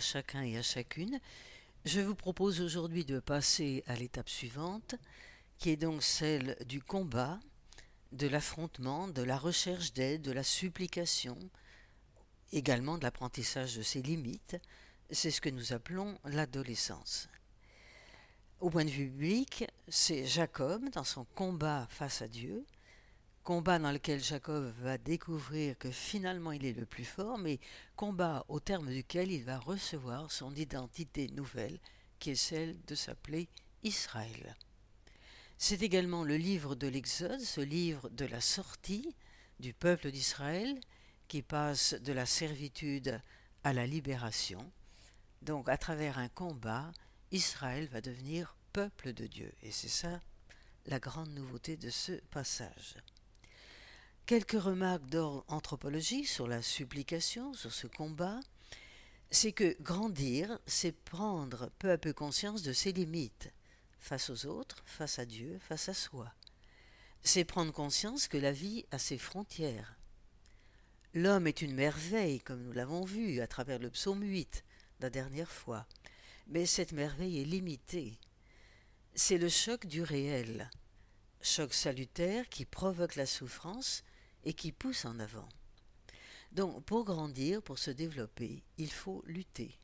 À chacun et à chacune. Je vous propose aujourd'hui de passer à l'étape suivante, qui est donc celle du combat, de l'affrontement, de la recherche d'aide, de la supplication, également de l'apprentissage de ses limites. C'est ce que nous appelons l'adolescence. Au point de vue biblique, c'est Jacob dans son combat face à Dieu, combat dans lequel Jacob va découvrir que finalement il est le plus fort, mais combat au terme duquel il va recevoir son identité nouvelle, qui est celle de s'appeler Israël. C'est également le livre de l'Exode, ce livre de la sortie du peuple d'Israël, qui passe de la servitude à la libération. Donc à travers un combat, Israël va devenir peuple de Dieu. Et c'est ça la grande nouveauté de ce passage. Quelques remarques d'ordre anthropologique sur la supplication, sur ce combat, c'est que grandir, c'est prendre peu à peu conscience de ses limites, face aux autres, face à Dieu, face à soi. C'est prendre conscience que la vie a ses frontières. L'homme est une merveille, comme nous l'avons vu à travers le psaume 8 la dernière fois, mais cette merveille est limitée. C'est le choc du réel, choc salutaire qui provoque la souffrance, et qui pousse en avant. Donc pour grandir, pour se développer, il faut lutter.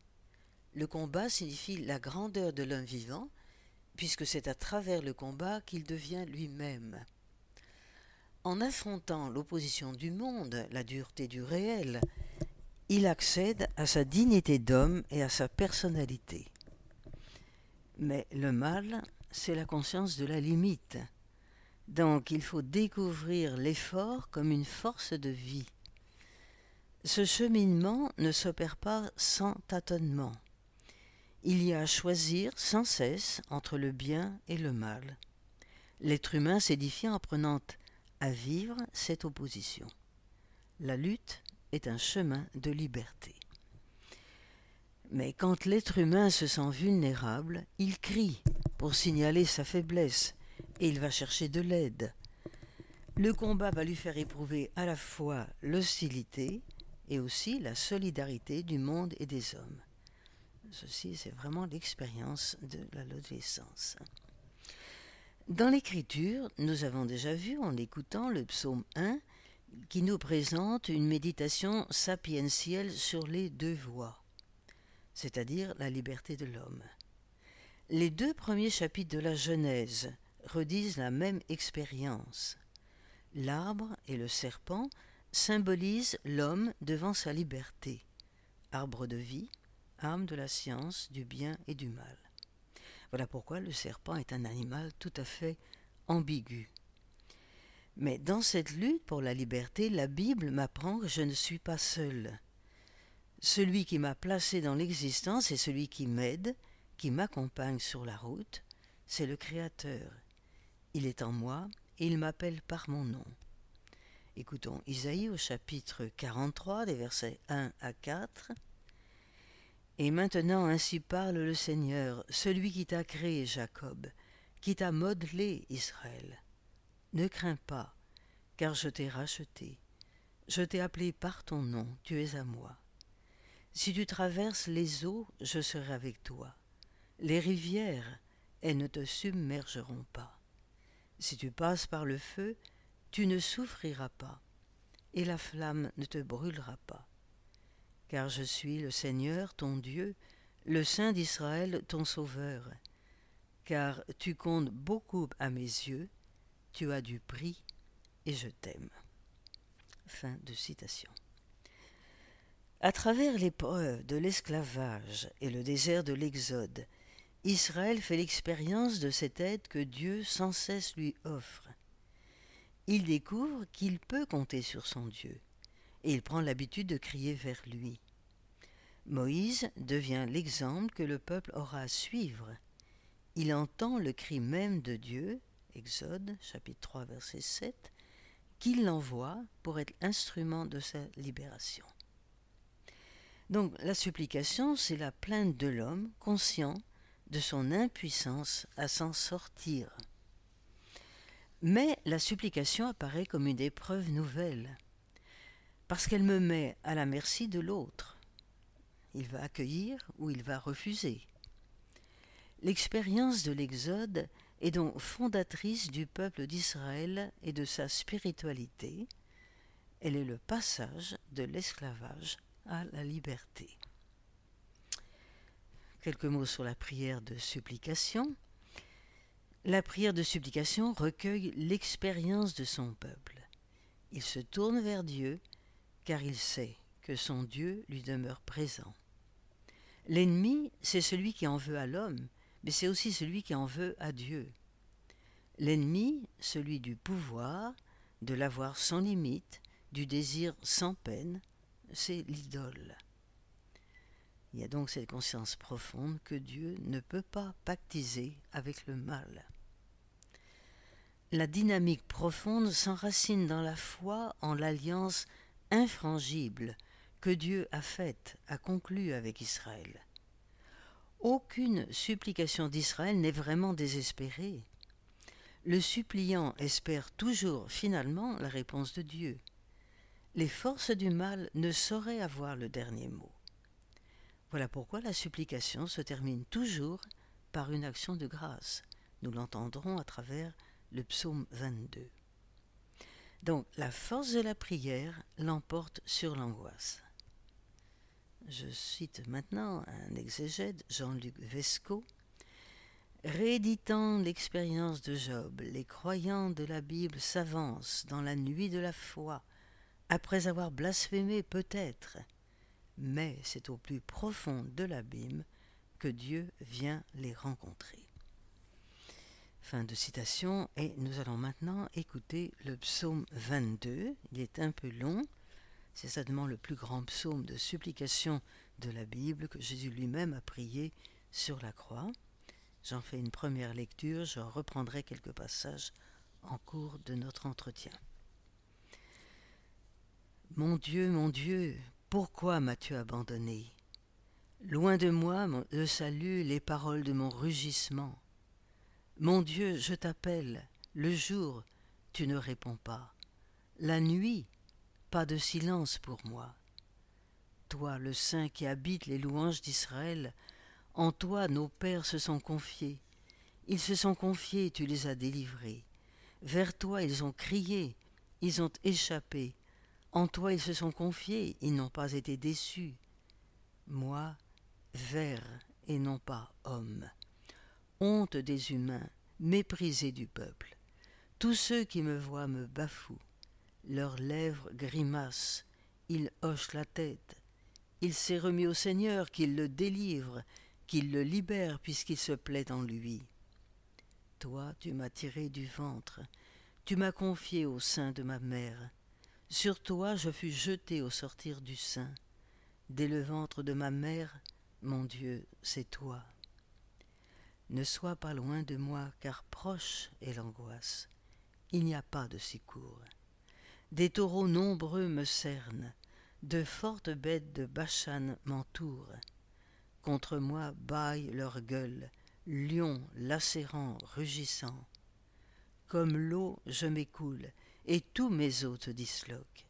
Le combat signifie la grandeur de l'homme vivant, puisque c'est à travers le combat qu'il devient lui-même. En affrontant l'opposition du monde, la dureté du réel, il accède à sa dignité d'homme et à sa personnalité. Mais le mal, c'est la conscience de la limite, donc il faut découvrir l'effort comme une force de vie. Ce cheminement ne s'opère pas sans tâtonnement. Il y a à choisir sans cesse entre le bien et le mal. L'être humain s'édifie en prenant à vivre cette opposition. La lutte est un chemin de liberté. Mais quand l'être humain se sent vulnérable, il crie pour signaler sa faiblesse, et il va chercher de l'aide. Le combat va lui faire éprouver à la fois l'hostilité et aussi la solidarité du monde et des hommes. Ceci, c'est vraiment l'expérience de l'adolescence. Dans l'Écriture, nous avons déjà vu en écoutant le psaume 1 qui nous présente une méditation sapientielle sur les deux voies, c'est-à-dire la liberté de l'homme. Les deux premiers chapitres de la Genèse redisent la même expérience. L'arbre et le serpent symbolisent l'homme devant sa liberté, arbre de vie, âme de la science, du bien et du mal. Voilà pourquoi le serpent est un animal tout à fait ambigu. Mais dans cette lutte pour la liberté, la Bible m'apprend que je ne suis pas seul. Celui qui m'a placé dans l'existence et celui qui m'aide, qui m'accompagne sur la route, c'est le Créateur. Il est en moi et il m'appelle par mon nom. Écoutons Isaïe au chapitre 43 des versets 1 à 4. Et maintenant ainsi parle le Seigneur, celui qui t'a créé Jacob, qui t'a modelé Israël. Ne crains pas, car je t'ai racheté. Je t'ai appelé par ton nom, tu es à moi. Si tu traverses les eaux, je serai avec toi. Les rivières, elles ne te submergeront pas. Si tu passes par le feu, tu ne souffriras pas, et la flamme ne te brûlera pas. Car je suis le Seigneur ton Dieu, le Saint d'Israël ton Sauveur. Car tu comptes beaucoup à mes yeux, tu as du prix, et je t'aime. Fin. À travers l'épreuve de l'esclavage et le désert de l'Exode, Israël fait l'expérience de cette aide que Dieu sans cesse lui offre. Il découvre qu'il peut compter sur son Dieu, et il prend l'habitude de crier vers lui. Moïse devient l'exemple que le peuple aura à suivre. Il entend le cri même de Dieu, Exode chapitre 3 verset 7, qu'il l'envoie pour être instrument de sa libération. Donc la supplication, c'est la plainte de l'homme conscient de son impuissance à s'en sortir. Mais la supplication apparaît comme une épreuve nouvelle, parce qu'elle me met à la merci de l'autre. Il va accueillir ou il va refuser. L'expérience de l'Exode est donc fondatrice du peuple d'Israël et de sa spiritualité. Elle est le passage de l'esclavage à la liberté. Quelques mots sur la prière de supplication. La prière de supplication recueille l'expérience de son peuple. Il se tourne vers Dieu car il sait que son Dieu lui demeure présent. L'ennemi, c'est celui qui en veut à l'homme, mais c'est aussi celui qui en veut à Dieu. L'ennemi, celui du pouvoir, de l'avoir sans limite, du désir sans peine, c'est l'idole. Il y a donc cette conscience profonde que Dieu ne peut pas pactiser avec le mal. La dynamique profonde s'enracine dans la foi en l'alliance infrangible que Dieu a faite, a conclue avec Israël. Aucune supplication d'Israël n'est vraiment désespérée. Le suppliant espère toujours finalement la réponse de Dieu. Les forces du mal ne sauraient avoir le dernier mot. Voilà pourquoi la supplication se termine toujours par une action de grâce. Nous l'entendrons à travers le psaume 22. Donc la force de la prière l'emporte sur l'angoisse. Je cite maintenant un exégète, Jean-Luc Vesco. Rééditant l'expérience de Job, les croyants de la Bible s'avancent dans la nuit de la foi, après avoir blasphémé peut-être, mais c'est au plus profond de l'abîme que Dieu vient les rencontrer. Fin de citation, et nous allons maintenant écouter le psaume 22. Il est un peu long, c'est certainement le plus grand psaume de supplication de la Bible que Jésus lui-même a prié sur la croix. J'en fais une première lecture, je reprendrai quelques passages en cours de notre entretien. Mon Dieu, mon Dieu, pourquoi m'as-tu abandonné? Loin de moi le salut, les paroles de mon rugissement. Mon Dieu, je t'appelle, le jour, tu ne réponds pas. La nuit, pas de silence pour moi. Toi, le Saint qui habite les louanges d'Israël, en toi nos pères se sont confiés. Ils se sont confiés, tu les as délivrés. Vers toi ils ont crié, ils ont échappé. En toi ils se sont confiés, ils n'ont pas été déçus. Moi, ver et non pas homme. Honte des humains, méprisé du peuple. Tous ceux qui me voient me bafouent. Leurs lèvres grimacent, ils hochent la tête. Il s'est remis au Seigneur qu'il le délivre, qu'il le libère puisqu'il se plaît en lui. Toi, tu m'as tiré du ventre, tu m'as confié au sein de ma mère. Sur toi je fus jeté au sortir du sein. Dès le ventre de ma mère, mon Dieu, c'est toi. Ne sois pas loin de moi, car proche est l'angoisse. Il n'y a pas de secours. Des taureaux nombreux me cernent, de fortes bêtes de Bachan m'entourent. Contre moi bâillent leurs gueules, lions lacérants, rugissants. Comme l'eau, je m'écoule, et tous mes os se disloquent.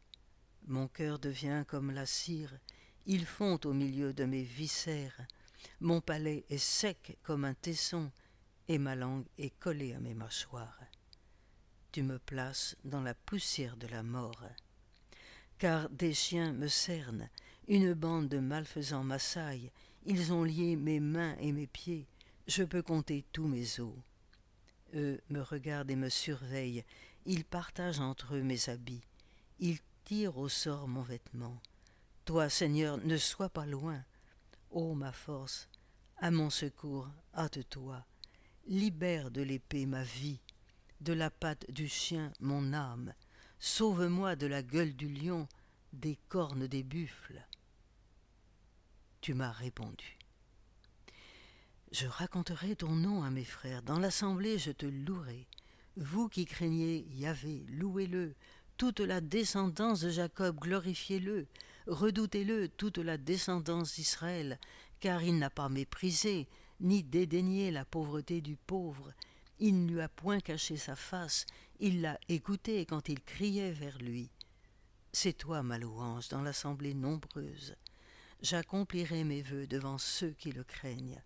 Mon cœur devient comme la cire, il fond au milieu de mes viscères. Mon palais est sec comme un tesson, et ma langue est collée à mes mâchoires. Tu me places dans la poussière de la mort. Car des chiens me cernent, une bande de malfaisants m'assaille, ils ont lié mes mains et mes pieds, je peux compter tous mes os. Eux me regardent et me surveillent, ils partagent entre eux mes habits, ils tirent au sort mon vêtement. Toi, Seigneur, ne sois pas loin. Ô ma force, à mon secours, hâte-toi. Libère de l'épée ma vie, de la patte du chien mon âme. Sauve-moi de la gueule du lion, des cornes des buffles tu m'as répondu. Je raconterai ton nom à mes frères, dans l'assemblée je te louerai. Vous qui craignez Yahvé, louez-le, toute la descendance de Jacob, glorifiez-le, redoutez-le, toute la descendance d'Israël, car il n'a pas méprisé, ni dédaigné la pauvreté du pauvre, il ne lui a point caché sa face, il l'a écouté quand il criait vers lui. C'est toi ma louange dans l'assemblée nombreuse. J'accomplirai mes vœux devant ceux qui le craignent.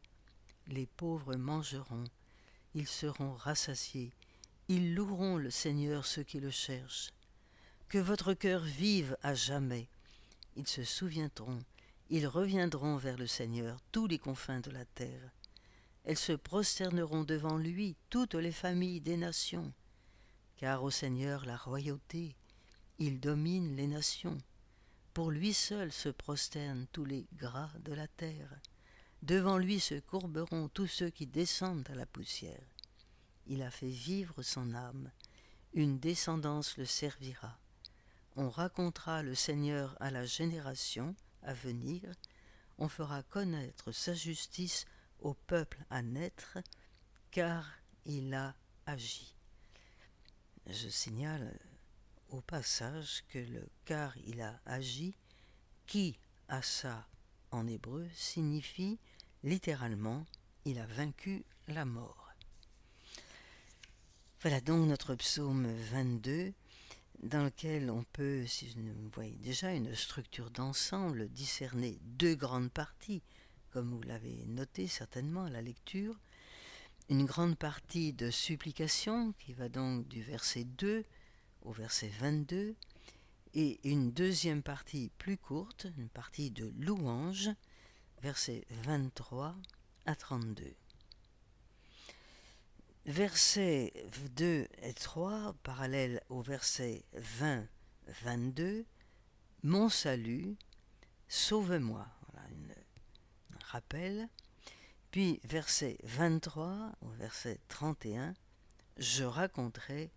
Les pauvres mangeront, ils seront rassasiés, ils loueront le Seigneur ceux qui le cherchent. Que votre cœur vive à jamais. Ils se souviendront, ils reviendront vers le Seigneur, tous les confins de la terre. Elles se prosterneront devant lui, toutes les familles des nations. Car au Seigneur la royauté, il domine les nations. Pour lui seul se prosternent tous les gras de la terre. Devant lui se courberont tous ceux qui descendent à la poussière. Il a fait vivre son âme, une descendance le servira on racontera le Seigneur à la génération à venir, on fera connaître sa justice au peuple à naître, car il a agi. Je signale au passage que le car il a agi, qui a ça en hébreu, signifie littéralement il a vaincu la mort. Voilà donc notre psaume 22 dans lequel on peut, si vous voyez déjà une structure d'ensemble, discerner deux grandes parties, comme vous l'avez noté certainement à la lecture, une grande partie de supplication qui va donc du verset 2 au verset 22, et une deuxième partie plus courte, une partie de louange, versets 23 à 32. Versets 2 et 3, parallèles au verset 20, 22, Mon salut, sauve-moi. Voilà un rappel. Puis verset 23 au verset 31, Je raconterai,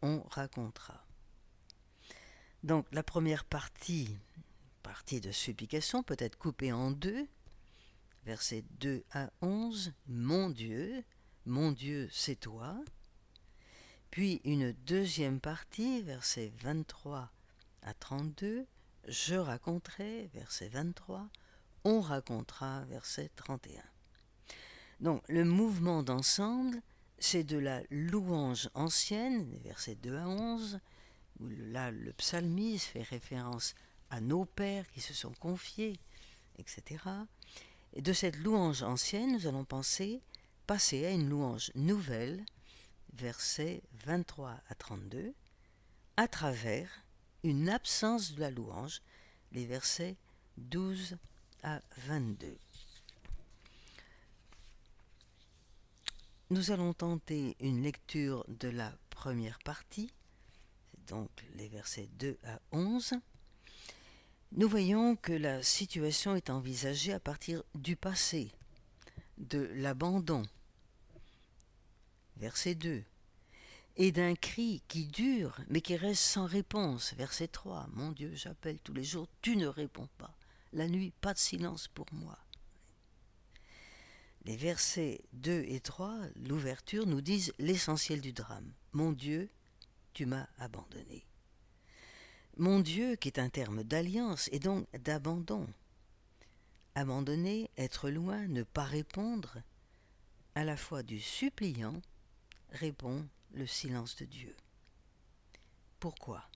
on racontera. Donc la première partie, partie de supplication, peut être coupée en deux. Versets 2 à 11, Mon Dieu, mon Dieu, c'est toi. Puis une deuxième partie, versets 23 à 32, Je raconterai, verset 23, On racontera, verset 31. Donc le mouvement d'ensemble, c'est de la louange ancienne, versets 2 à 11, où là le psalmiste fait référence à nos pères qui se sont confiés, etc. Et de cette louange ancienne, nous allons penser passer à une louange nouvelle, versets 23 à 32, à travers une absence de la louange, les versets 12 à 22. Nous allons tenter une lecture de la première partie, donc les versets 2 à 11. Nous voyons que la situation est envisagée à partir du passé, de l'abandon, verset 2, et d'un cri qui dure mais qui reste sans réponse, verset 3, Mon Dieu, j'appelle tous les jours, tu ne réponds pas. La nuit, pas de silence pour moi. Les versets 2 et 3, l'ouverture, nous disent l'essentiel du drame. Mon Dieu, tu m'as abandonné. Mon Dieu, qui est un terme d'alliance et donc d'abandon. Abandonner, être loin, ne pas répondre, à la fois du suppliant répond le silence de Dieu. Pourquoi?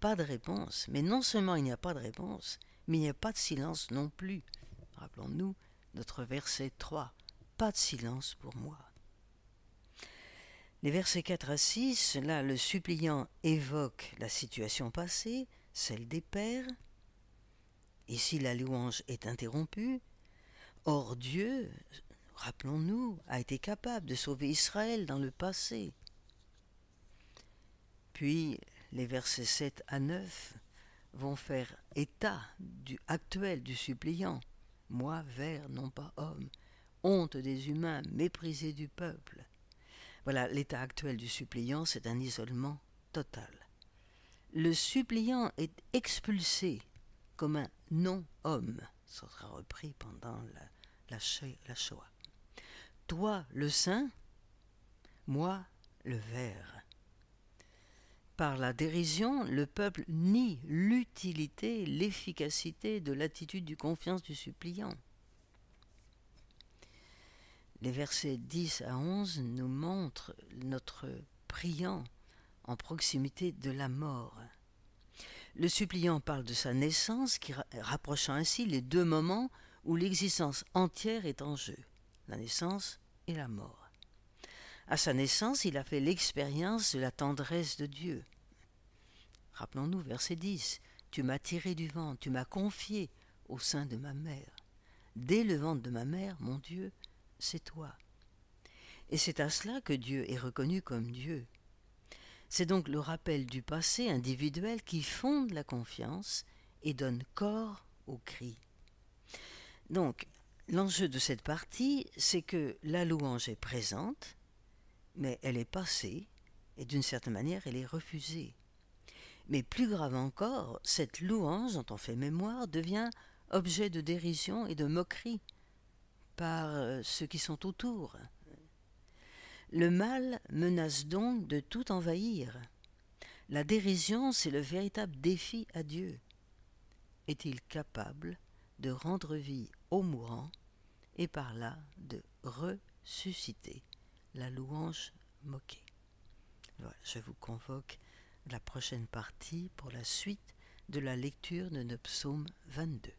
Pas de réponse, mais non seulement il n'y a pas de réponse, mais il n'y a pas de silence non plus. Rappelons-nous notre verset 3, pas de silence pour moi. Les versets 4 à 6, là le suppliant évoque la situation passée, celle des pères. Ici la louange est interrompue. Or Dieu, rappelons-nous, a été capable de sauver Israël dans le passé. Puis les versets 7 à 9 vont faire état du actuel du suppliant. Moi, vers, non pas homme, honte des humains, méprisé du peuple. Voilà, l'état actuel du suppliant, c'est un isolement total. Le suppliant est expulsé comme un non-homme. Ça sera repris pendant la, Shoah. Toi le saint, moi le ver. Par la dérision, le peuple nie l'utilité, l'efficacité de l'attitude du confiance du suppliant. Les versets 10 à 11 nous montrent notre priant en proximité de la mort. Le suppliant parle de sa naissance, qui rapprochant ainsi les deux moments où l'existence entière est en jeu, la naissance et la mort. À sa naissance, il a fait l'expérience de la tendresse de Dieu. Rappelons-nous, verset 10, Tu m'as tiré du ventre, tu m'as confié au sein de ma mère. Dès le ventre de ma mère, mon Dieu, c'est toi. Et c'est à cela que Dieu est reconnu comme Dieu. C'est donc le rappel du passé individuel qui fonde la confiance et donne corps au cri. Donc, l'enjeu de cette partie, c'est que la louange est présente, mais elle est passée, et d'une certaine manière, elle est refusée. Mais plus grave encore, cette louange dont on fait mémoire devient objet de dérision et de moquerie par euh, ceux qui sont autour. Le mal menace donc de tout envahir. La dérision, c'est le véritable défi à Dieu. Est-il capable de rendre vie aux mourants et par là de ressusciter la louange moquée. Voilà, je vous convoque la prochaine partie pour la suite de la lecture de nos psaumes 22.